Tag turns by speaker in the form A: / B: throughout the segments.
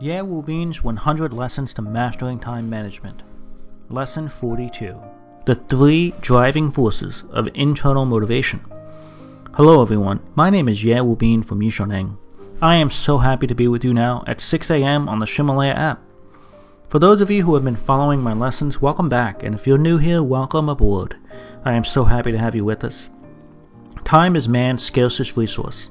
A: Ye Wubin's 100 Lessons to Mastering Time Management. Lesson 42 The Three Driving Forces of Internal Motivation. Hello, everyone. My name is Ye Wubin from Yishuneng. I am so happy to be with you now at 6 a.m. on the Ximalaya app. For those of you who have been following my lessons, welcome back, and if you're new here, welcome aboard. I am so happy to have you with us. Time is man's scarcest resource.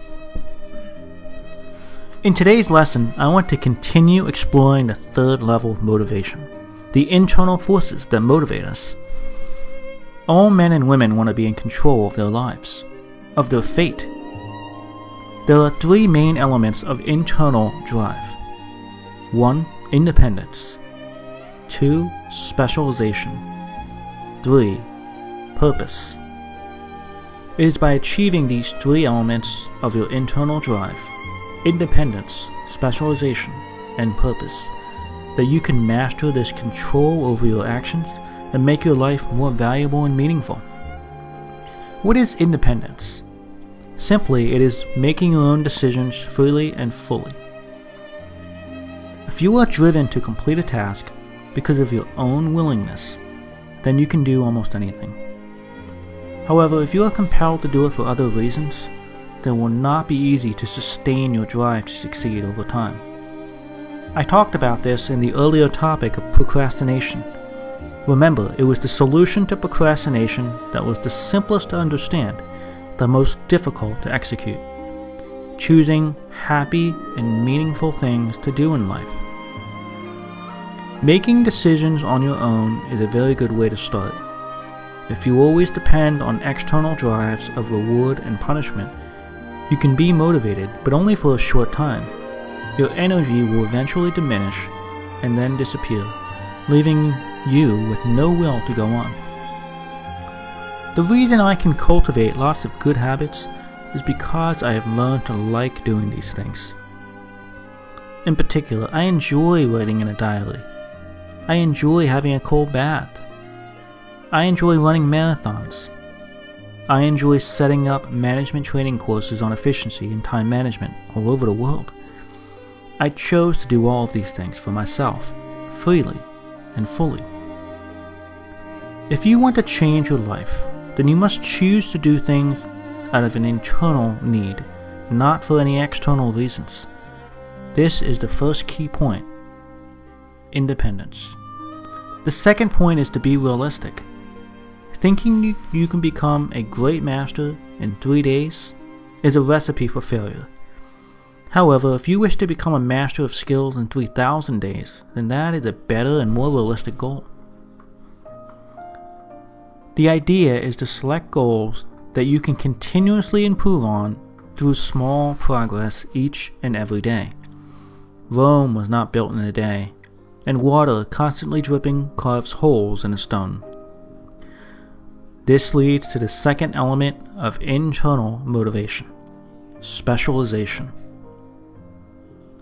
A: In today's lesson, I want to continue exploring the third level of motivation the internal forces that motivate us. All men and women want to be in control of their lives, of their fate. There are three main elements of internal drive 1. Independence, 2. Specialization, 3. Purpose. It is by achieving these three elements of your internal drive independence, specialization, and purpose that you can master this control over your actions and make your life more valuable and meaningful. What is independence? Simply, it is making your own decisions freely and fully. If you are driven to complete a task because of your own willingness, then you can do almost anything. However, if you are compelled to do it for other reasons, it will not be easy to sustain your drive to succeed over time. I talked about this in the earlier topic of procrastination. Remember, it was the solution to procrastination that was the simplest to understand, the most difficult to execute. Choosing happy and meaningful things to do in life. Making decisions on your own is a very good way to start. If you always depend on external drives of reward and punishment, you can be motivated, but only for a short time. Your energy will eventually diminish and then disappear, leaving you with no will to go on. The reason I can cultivate lots of good habits is because I have learned to like doing these things. In particular, I enjoy writing in a diary. I enjoy having a cold bath. I enjoy running marathons. I enjoy setting up management training courses on efficiency and time management all over the world. I chose to do all of these things for myself, freely and fully. If you want to change your life, then you must choose to do things out of an internal need, not for any external reasons. This is the first key point independence. The second point is to be realistic. Thinking you can become a great master in three days is a recipe for failure. However, if you wish to become a master of skills in 3,000 days, then that is a better and more realistic goal. The idea is to select goals that you can continuously improve on through small progress each and every day. Rome was not built in a day, and water constantly dripping carves holes in a stone. This leads to the second element of internal motivation specialization.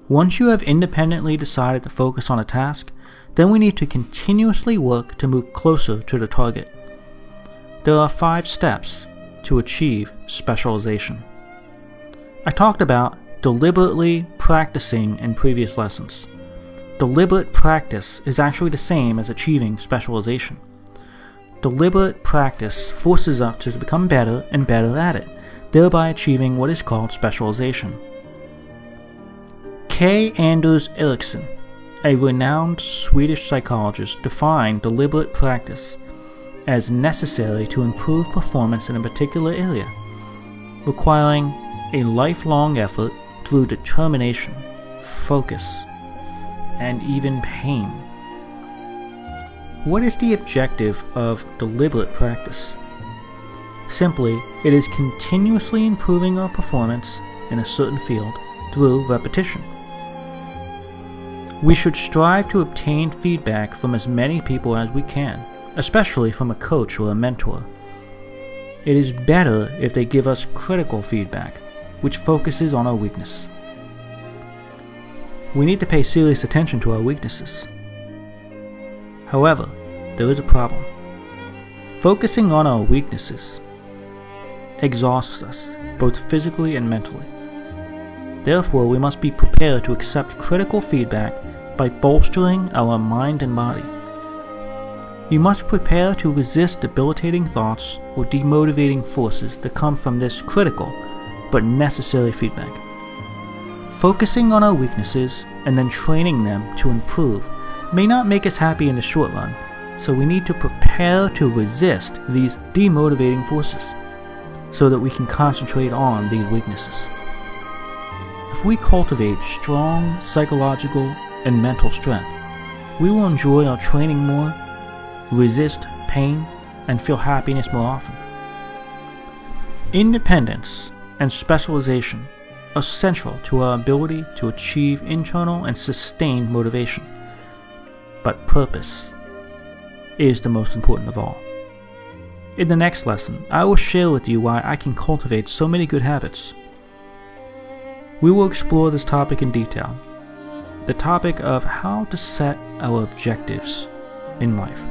A: Once you have independently decided to focus on a task, then we need to continuously work to move closer to the target. There are five steps to achieve specialization. I talked about deliberately practicing in previous lessons. Deliberate practice is actually the same as achieving specialization. Deliberate practice forces us to become better and better at it, thereby achieving what is called specialization. K. Anders Ericsson, a renowned Swedish psychologist, defined deliberate practice as necessary to improve performance in a particular area, requiring a lifelong effort through determination, focus, and even pain. What is the objective of deliberate practice? Simply, it is continuously improving our performance in a certain field through repetition. We should strive to obtain feedback from as many people as we can, especially from a coach or a mentor. It is better if they give us critical feedback, which focuses on our weakness. We need to pay serious attention to our weaknesses. However, there is a problem. Focusing on our weaknesses exhausts us, both physically and mentally. Therefore, we must be prepared to accept critical feedback by bolstering our mind and body. You must prepare to resist debilitating thoughts or demotivating forces that come from this critical but necessary feedback. Focusing on our weaknesses and then training them to improve may not make us happy in the short run, so we need to prepare to resist these demotivating forces so that we can concentrate on these weaknesses. If we cultivate strong psychological and mental strength, we will enjoy our training more, resist pain, and feel happiness more often. Independence and specialization are central to our ability to achieve internal and sustained motivation. But purpose is the most important of all. In the next lesson, I will share with you why I can cultivate so many good habits. We will explore this topic in detail the topic of how to set our objectives in life.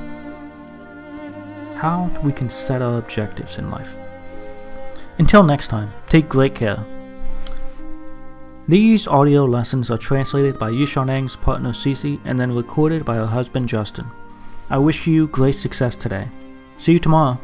A: How we can set our objectives in life. Until next time, take great care. These audio lessons are translated by Yishanang's partner Cece and then recorded by her husband Justin. I wish you great success today. See you tomorrow.